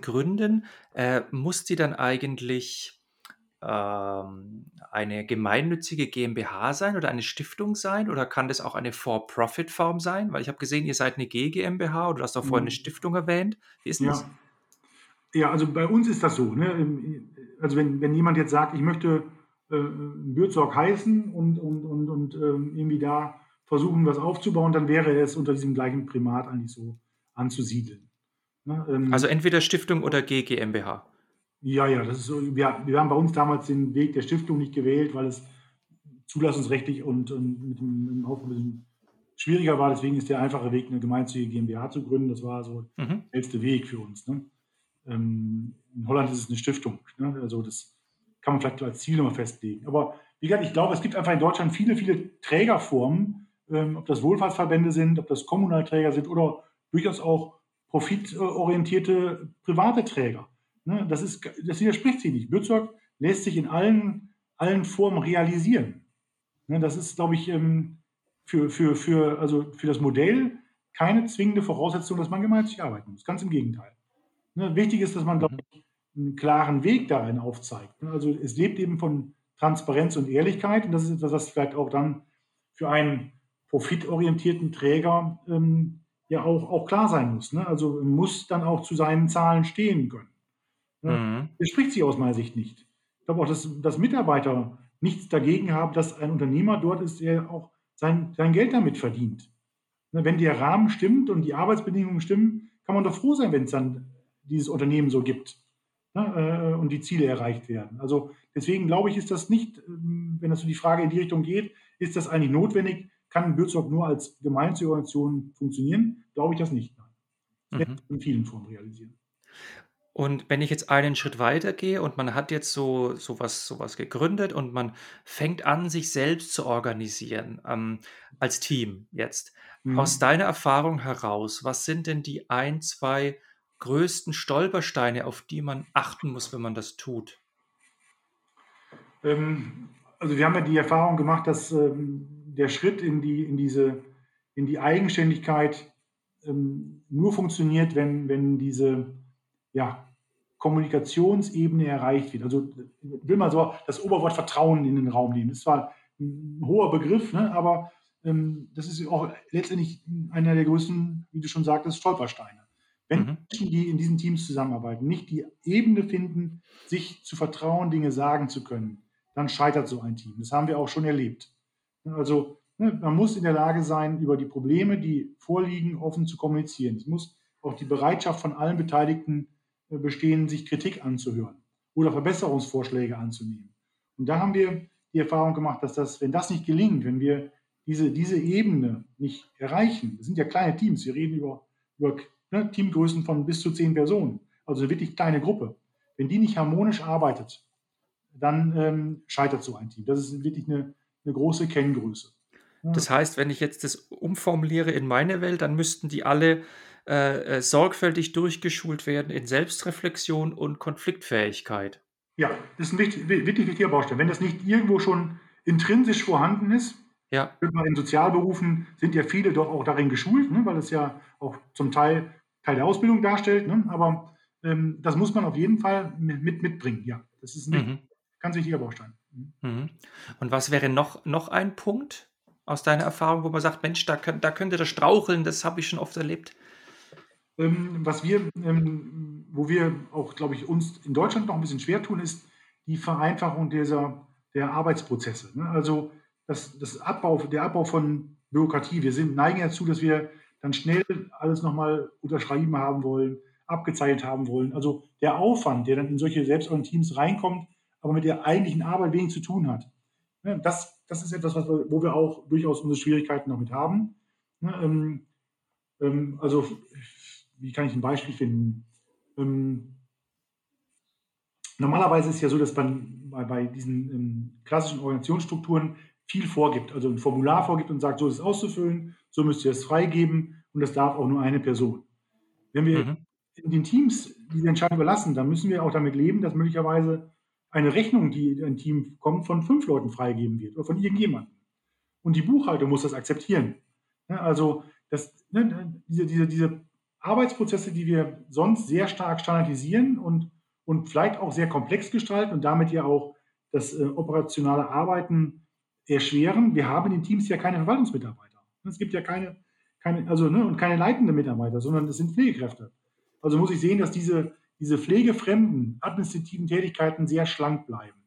gründen“, äh, muss die dann eigentlich, ähm, eine gemeinnützige GmbH sein oder eine Stiftung sein oder kann das auch eine For-Profit-Form sein? Weil ich habe gesehen, ihr seid 'ne G GmbH oder du hast auch vorhin 'ne Mhm. Stiftung erwähnt. Wie ist 'n das? Ja. Ja, also bei uns ist das so. Ne? Ähm, Also wenn, wenn jemand jetzt sagt, ich möchte äh, Bürzorg heißen und, und, und, und ähm, irgendwie da versuchen, was aufzubauen, dann wäre es unter diesem gleichen Primat eigentlich so anzusiedeln. Ne? Also Ähm, entweder Stiftung oder G GmbH. Ja, ja, das ist so. Wir, wir haben bei uns damals den Weg der Stiftung nicht gewählt, weil es zulassungsrechtlich und, und mit dem, bisschen schwieriger war. Deswegen ist der einfache Weg, eine gemeinnützige GmbH zu gründen. Das war so Mhm. der schnellste Weg für uns. Ne? Ähm, in Holland ist es eine Stiftung. Ne? Also das kann man vielleicht als Ziel nochmal festlegen. Aber wie gesagt, ich glaube, es gibt einfach in Deutschland viele, viele Trägerformen, ähm, ob das Wohlfahrtsverbände sind, ob das Kommunalträger sind oder durchaus auch profitorientierte private Träger. Ne? Das, ist, das widerspricht sich nicht. Bürzorg lässt sich in allen, allen Formen realisieren. Ne? Das ist, glaube ich, ähm, für, für, für, also für das Modell keine zwingende Voraussetzung, dass man gemeinschaftlich arbeiten muss. Ganz im Gegenteil. Ne? Wichtig ist, dass man, glaube Mhm. ich, einen klaren Weg darin aufzeigt. Also es lebt eben von Transparenz und Ehrlichkeit und das ist etwas, was vielleicht auch dann für einen profitorientierten Träger ähm, ja auch, auch klar sein muss. Ne? Also muss dann auch zu seinen Zahlen stehen können. Ne? Mhm. Das spricht sich aus meiner Sicht nicht. Ich glaube auch, dass, dass Mitarbeiter nichts dagegen haben, dass ein Unternehmer dort ist, der auch sein, sein Geld damit verdient. Ne? Wenn der Rahmen stimmt und die Arbeitsbedingungen stimmen, kann man doch froh sein, wenn es dann dieses Unternehmen so gibt ne? Äh, und die Ziele erreicht werden. Also deswegen glaube ich, ist das nicht, ähm, wenn das so die Frage in die Richtung geht, ist das eigentlich notwendig, kann Bürzog nur als gemeinnützige Organisation funktionieren? Glaube ich das nicht. Das mhm. in vielen Formen realisieren. Und wenn ich jetzt einen Schritt weiter gehe und man hat jetzt so sowas sowas gegründet und man fängt an, sich selbst zu organisieren, ähm, als Team jetzt. Aus mhm. deiner Erfahrung heraus, was sind denn die ein, zwei größten Stolpersteine, auf die man achten muss, wenn man das tut? Ähm, also wir haben ja die Erfahrung gemacht, dass ähm, der Schritt in die, in diese, in die Eigenständigkeit ähm, nur funktioniert, wenn, wenn diese ja, Kommunikationsebene erreicht wird. Also will man so das Oberwort Vertrauen in den Raum nehmen. Das ist zwar ein hoher Begriff, ne, aber ähm, das ist auch letztendlich einer der größten, wie du schon sagtest, Stolpersteine. Wenn mhm. Menschen, die in diesen Teams zusammenarbeiten, nicht die Ebene finden, sich zu vertrauen, Dinge sagen zu können, dann scheitert so ein Team. Das haben wir auch schon erlebt. Also ne, man muss in der Lage sein, über die Probleme, die vorliegen, offen zu kommunizieren. Es muss auch die Bereitschaft von allen Beteiligten bestehen, sich Kritik anzuhören oder Verbesserungsvorschläge anzunehmen. Und da haben wir die Erfahrung gemacht, dass das, wenn das nicht gelingt, wenn wir diese, diese Ebene nicht erreichen, das sind ja kleine Teams, wir reden über, über ne, Teamgrößen von bis zu zehn Personen, also eine wirklich kleine Gruppe, wenn die nicht harmonisch arbeitet, dann ähm, scheitert so ein Team. Das ist wirklich eine, eine große Kenngröße. Ja. Das heißt, wenn ich jetzt das umformuliere in meine Welt, dann müssten die alle äh, äh, sorgfältig durchgeschult werden in Selbstreflexion und Konfliktfähigkeit. Ja, das ist ein wichtig, wirklich wichtiger Baustein. Wenn das nicht irgendwo schon intrinsisch vorhanden ist, ja. in Sozialberufen sind ja viele doch auch darin geschult, ne, weil es ja auch zum Teil Teil der Ausbildung darstellt. Ne, aber ähm, das muss man auf jeden Fall mit, mitbringen. Ja, das ist ein mhm. ganz wichtiger Baustein. Mhm. mhm. Und was wäre noch, noch ein Punkt aus deiner Erfahrung, wo man sagt, Mensch, da, da könnte das straucheln, das habe ich schon oft erlebt? Ähm, was wir, ähm, wo wir auch, glaube ich, uns in Deutschland noch ein bisschen schwer tun, ist die Vereinfachung dieser, der Arbeitsprozesse. Ne? Also das, das Abbau, der Abbau von Bürokratie. Wir sind, neigen dazu, dass wir dann schnell alles nochmal unterschrieben haben wollen, abgezeichnet haben wollen. Also der Aufwand, der dann in solche selbstorganisierten Teams reinkommt, aber mit der eigentlichen Arbeit wenig zu tun hat. Ne, das, das ist etwas, was wir, wo wir auch durchaus unsere Schwierigkeiten noch mit haben. Ne, ähm, also, wie kann ich ein Beispiel finden? Ähm, normalerweise ist es ja so, dass man bei, bei diesen klassischen Organisationsstrukturen viel vorgibt, also ein Formular vorgibt und sagt, so ist es auszufüllen, so müsst ihr es freigeben und das darf auch nur eine Person. Wenn wir mhm. in den Teams diese Entscheidung überlassen, dann müssen wir auch damit leben, dass möglicherweise eine Rechnung, die ein Team kommt, von fünf Leuten freigegeben wird oder von irgendjemandem. Und die Buchhaltung muss das akzeptieren. Also das, ne, diese, diese, diese Arbeitsprozesse, die wir sonst sehr stark standardisieren und, und vielleicht auch sehr komplex gestalten und damit ja auch das äh, operationale Arbeiten erschweren. Wir haben in den Teams ja keine Verwaltungsmitarbeiter. Es gibt ja keine, keine also ne, und keine leitende Mitarbeiter, sondern es sind Pflegekräfte. Also muss ich sehen, dass diese diese pflegefremden administrativen Tätigkeiten sehr schlank bleiben.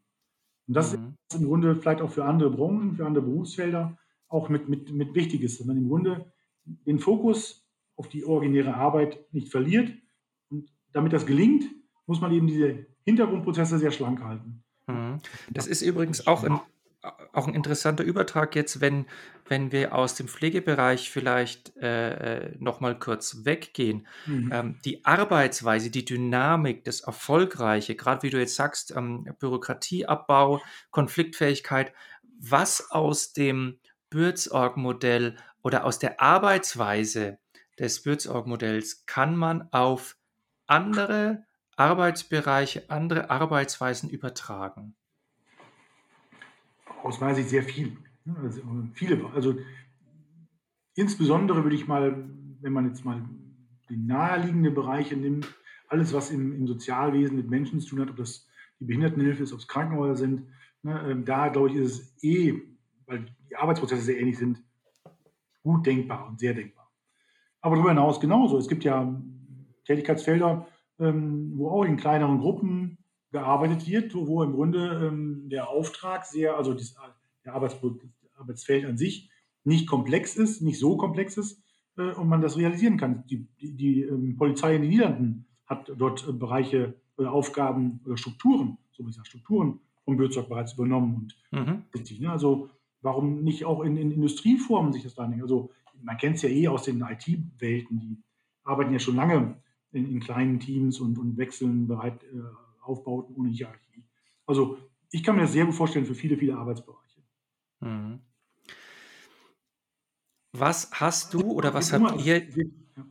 Und das mhm. ist im Grunde vielleicht auch für andere Branchen, für andere Berufsfelder auch mit, mit, mit wichtig ist, dass man im Grunde den Fokus auf die originäre Arbeit nicht verliert. Und damit das gelingt, muss man eben diese Hintergrundprozesse sehr schlank halten. Mhm. Das ist übrigens auch ein auch ein interessanter Übertrag jetzt, wenn, wenn wir aus dem Pflegebereich vielleicht äh, äh nochmal kurz weggehen. Mhm. Ähm, die Arbeitsweise, die Dynamik, das Erfolgreiche, gerade wie du jetzt sagst, ähm, Bürokratieabbau, Konfliktfähigkeit, was aus dem Bürzorg-Modell oder aus der Arbeitsweise des Bürzorg-Modells kann man auf andere Arbeitsbereiche, andere Arbeitsweisen übertragen? aus meiner Sicht sehr viel. Also viele, also insbesondere würde ich mal, wenn man jetzt mal die naheliegende Bereiche nimmt, alles, was im, im, Sozialwesen mit Menschen zu tun hat, ob das die Behindertenhilfe ist, ob es Krankenhäuser sind, ne, ähm, da glaube ich, ist es eh, weil die Arbeitsprozesse sehr ähnlich sind, gut denkbar und sehr denkbar. Aber darüber hinaus genauso. Es gibt ja Tätigkeitsfelder, ähm, wo auch in kleineren Gruppen gearbeitet wird, wo, im Grunde ähm, der Auftrag sehr, also das, der Arbeitsfeld an sich nicht komplex ist, nicht so komplex ist äh, und man das realisieren kann. Die, die, die ähm, Polizei in den Niederlanden hat dort äh, Bereiche oder Aufgaben oder Strukturen, so wie ich sage, Strukturen vom Bürzeug bereits übernommen und mhm. richtig. Ne? Also warum nicht auch in, in Industrieformen sich das da nicht? Also man kennt es ja eh aus den IT-Welten, die arbeiten ja schon lange in, in kleinen Teams und, und wechseln bereit äh, Aufbauten ohne Hierarchie. Also ich kann mir das sehr gut vorstellen für viele, viele Arbeitsbereiche. Mhm. Was hast du oder was habt immer, ihr? Es wird, ja.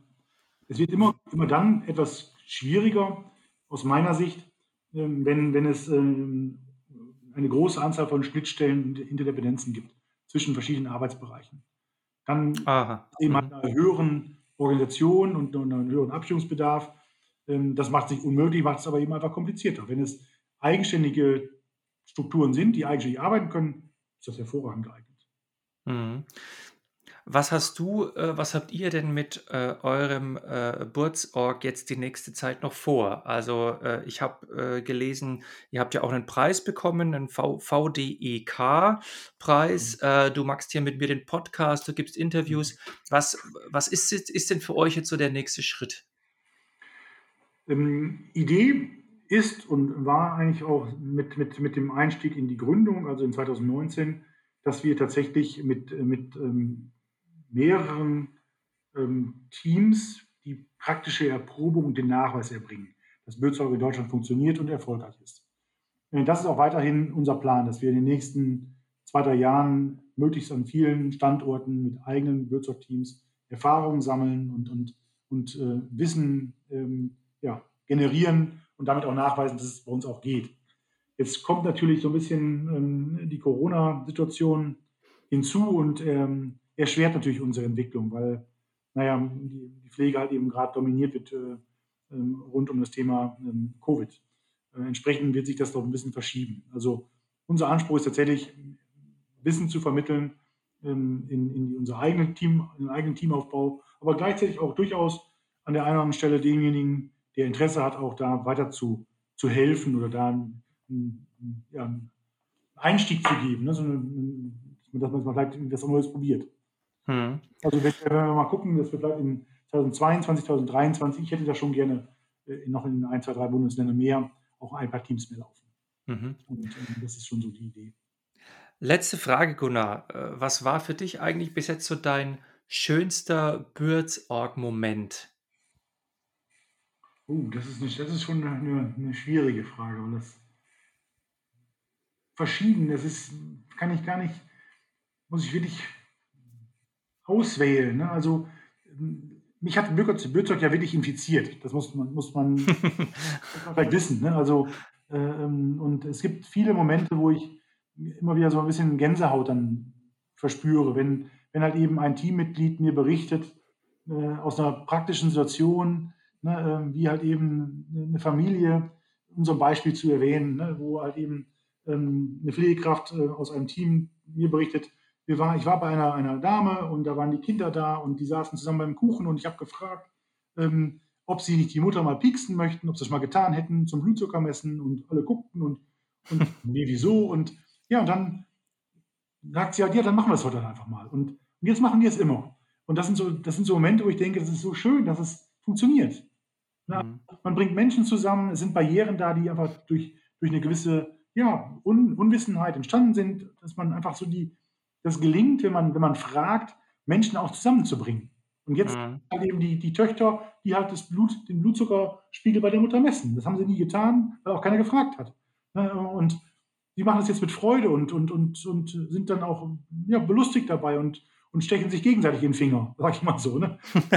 es wird immer, immer dann etwas schwieriger aus meiner Sicht, ähm, wenn, wenn es ähm, eine große Anzahl von Schnittstellen und Interdependenzen gibt zwischen verschiedenen Arbeitsbereichen. Dann Aha. eben mhm. einer höheren Organisation und einen höheren Abstimmungsbedarf. Ähm, das macht sich unmöglich, macht es aber eben einfach komplizierter. Wenn es eigenständige Strukturen sind, die eigenständig arbeiten können, ist das hervorragend geeignet. Mhm. Was hast du, äh, was habt ihr denn mit äh, eurem äh, Burzorg jetzt die nächste Zeit noch vor? Also äh, ich habe äh, gelesen, ihr habt ja auch einen Preis bekommen, einen VDEK-Preis. Mhm. Äh, du machst hier mit mir den Podcast, du gibst Interviews. Mhm. Was, was ist, ist denn für euch jetzt so der nächste Schritt? Ähm, Idee ist und war eigentlich auch mit, mit, mit dem Einstieg in die Gründung, also in 2019, dass wir tatsächlich mit, mit ähm, mehreren ähm, Teams die praktische Erprobung und den Nachweis erbringen, dass Bürzeug in Deutschland funktioniert und erfolgreich ist. Äh, das ist auch weiterhin unser Plan, dass wir in den nächsten zwei, drei Jahren möglichst an vielen Standorten mit eigenen Bürzeug-Teams Erfahrungen sammeln und, und, und äh, Wissen ähm, ja, generieren und damit auch nachweisen, dass es bei uns auch geht. Jetzt kommt natürlich so ein bisschen ähm, die Corona-Situation hinzu und ähm, erschwert natürlich unsere Entwicklung, weil, naja, die, Pflege halt eben gerade dominiert wird äh, ähm, rund um das Thema ähm, Covid. Äh, entsprechend wird sich das doch ein bisschen verschieben. Also unser Anspruch ist tatsächlich, Wissen zu vermitteln ähm, in, in unser eigenen Team, in den eigenen Teamaufbau, aber gleichzeitig auch durchaus an der einen oder anderen Stelle denjenigen, der Interesse hat, auch da weiter zu, zu helfen oder da einen, ja, einen Einstieg zu geben, ne? so eine, dass man vielleicht was Neues probiert. Hm. Also wenn, wenn, wir mal gucken, dass wir vielleicht in 2022, 2023, ich hätte da schon gerne äh, noch in ein, zwei, drei Bundesländern mehr auch ein paar Teams mehr laufen. Mhm. Und äh, das ist schon so die Idee. Letzte Frage, Gunnar. Äh, was war für dich eigentlich bis jetzt so dein schönster Bürzorg-Moment? Oh, das ist, nicht, das ist schon eine, eine schwierige Frage, weil das verschieden, das ist, kann ich gar nicht, muss ich wirklich auswählen. Ne? Also mich hat Bürzeug ja wirklich infiziert. Das muss man, muss man, muss man vielleicht wissen. Ne? Also, äh, und es gibt viele Momente, wo ich immer wieder so ein bisschen Gänsehaut dann verspüre, wenn, wenn halt eben ein Teammitglied mir berichtet äh, aus einer praktischen Situation, ne, äh, wie halt eben eine Familie, um so ein Beispiel zu erwähnen, ne, wo halt eben ähm, eine Pflegekraft äh, aus einem Team mir berichtet, wir waren, ich war bei einer, einer Dame und da waren die Kinder da und die saßen zusammen beim Kuchen und ich habe gefragt, ähm, ob sie nicht die Mutter mal pieksen möchten, ob sie das mal getan hätten zum Blutzucker messen und alle guckten und, und nee, wieso? Und ja, und dann sagt sie halt, ja, dann machen wir es heute einfach mal. Und, und jetzt machen wir es immer. Und das sind, so, das sind so Momente, wo ich denke, das ist so schön, dass es funktioniert. Na, mhm. Man bringt Menschen zusammen, es sind Barrieren da, die einfach durch, durch eine gewisse ja, Un Unwissenheit entstanden sind, dass man einfach so die, das gelingt, wenn man, wenn man fragt, Menschen auch zusammenzubringen. Und jetzt mhm. halt eben die, die Töchter, die halt das Blut, den Blutzuckerspiegel bei der Mutter messen. Das haben sie nie getan, weil auch keiner gefragt hat. Ne, und die machen das jetzt mit Freude und, und, und, und sind dann auch ja, belustigt dabei und, und stechen sich gegenseitig in den Finger, sag ich mal so. Ne?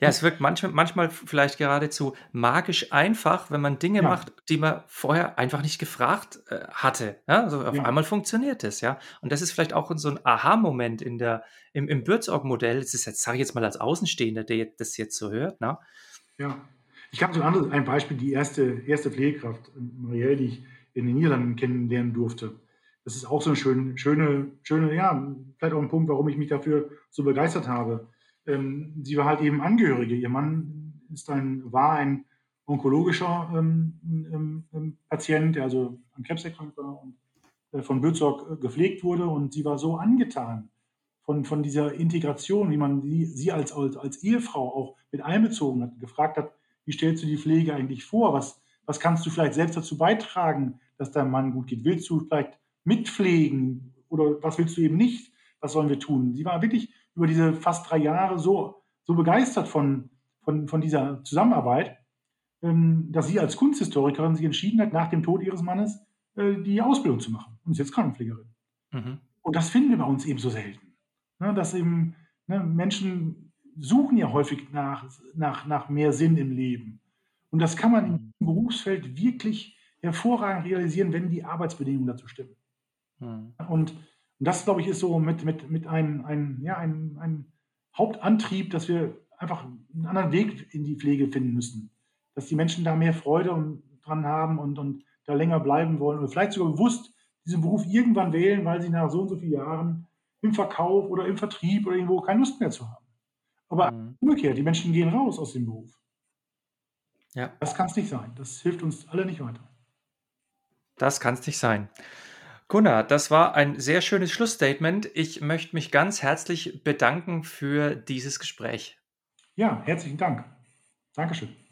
ja, es wirkt manchmal, manchmal vielleicht geradezu magisch einfach, wenn man Dinge ja. macht, die man vorher einfach nicht gefragt äh, hatte. Ja? Also auf ja. einmal funktioniert es, ja. Und das ist vielleicht auch so ein Aha-Moment in der, im, im Bürzorg-Modell. Das ist jetzt, sage ich jetzt mal als Außenstehender, der das jetzt so hört, ne? Ja. Ich habe so ein anderes ein Beispiel, die erste, erste Pflegekraft, Marielle, die ich in den Niederlanden kennenlernen durfte. Das ist auch so eine schöne, schöne, schöne, ja, vielleicht auch ein Punkt, warum ich mich dafür so begeistert habe. Ähm, sie war halt eben Angehörige. Ihr Mann ist ein, war ein onkologischer ähm, ähm, ähm Patient, der also an Krebs erkrankt war und äh, von Bözorg äh, gepflegt wurde. Und sie war so angetan von, von dieser Integration, wie man sie, sie als, als, als Ehefrau auch mit einbezogen hat, gefragt hat, wie stellst du die Pflege eigentlich vor? Was, was kannst du vielleicht selbst dazu beitragen, dass deinem Mann gut geht? Willst du vielleicht mitpflegen oder was willst du eben nicht? Was sollen wir tun? Sie war wirklich über diese fast drei Jahre so, so begeistert von, von, von dieser Zusammenarbeit, ähm, dass sie als Kunsthistorikerin sich entschieden hat, nach dem Tod ihres Mannes äh, die Ausbildung zu machen und ist jetzt Krankenpflegerin. Mhm. Und das finden wir bei uns eben so selten. Ne, dass eben ne, Menschen suchen ja häufig nach, nach, nach mehr Sinn im Leben. Und das kann man im Berufsfeld wirklich hervorragend realisieren, wenn die Arbeitsbedingungen dazu stimmen. Mhm. Und, und, das, glaube ich, ist so mit, mit, mit einem ein, ja, ein, ein Hauptantrieb, dass wir einfach einen anderen Weg in die Pflege finden müssen. Dass die Menschen da mehr Freude dran haben und, und da länger bleiben wollen oder vielleicht sogar bewusst diesen Beruf irgendwann wählen, weil sie nach so und so vielen Jahren im Verkauf oder im Vertrieb oder irgendwo keine Lust mehr zu haben. Aber mhm. umgekehrt, die Menschen gehen raus aus dem Beruf. Ja. Das kann es nicht sein. Das hilft uns alle nicht weiter. Das kann es nicht sein. Gunnar, das war ein sehr schönes Schlussstatement. Ich möchte mich ganz herzlich bedanken für dieses Gespräch. Ja, herzlichen Dank. Dankeschön.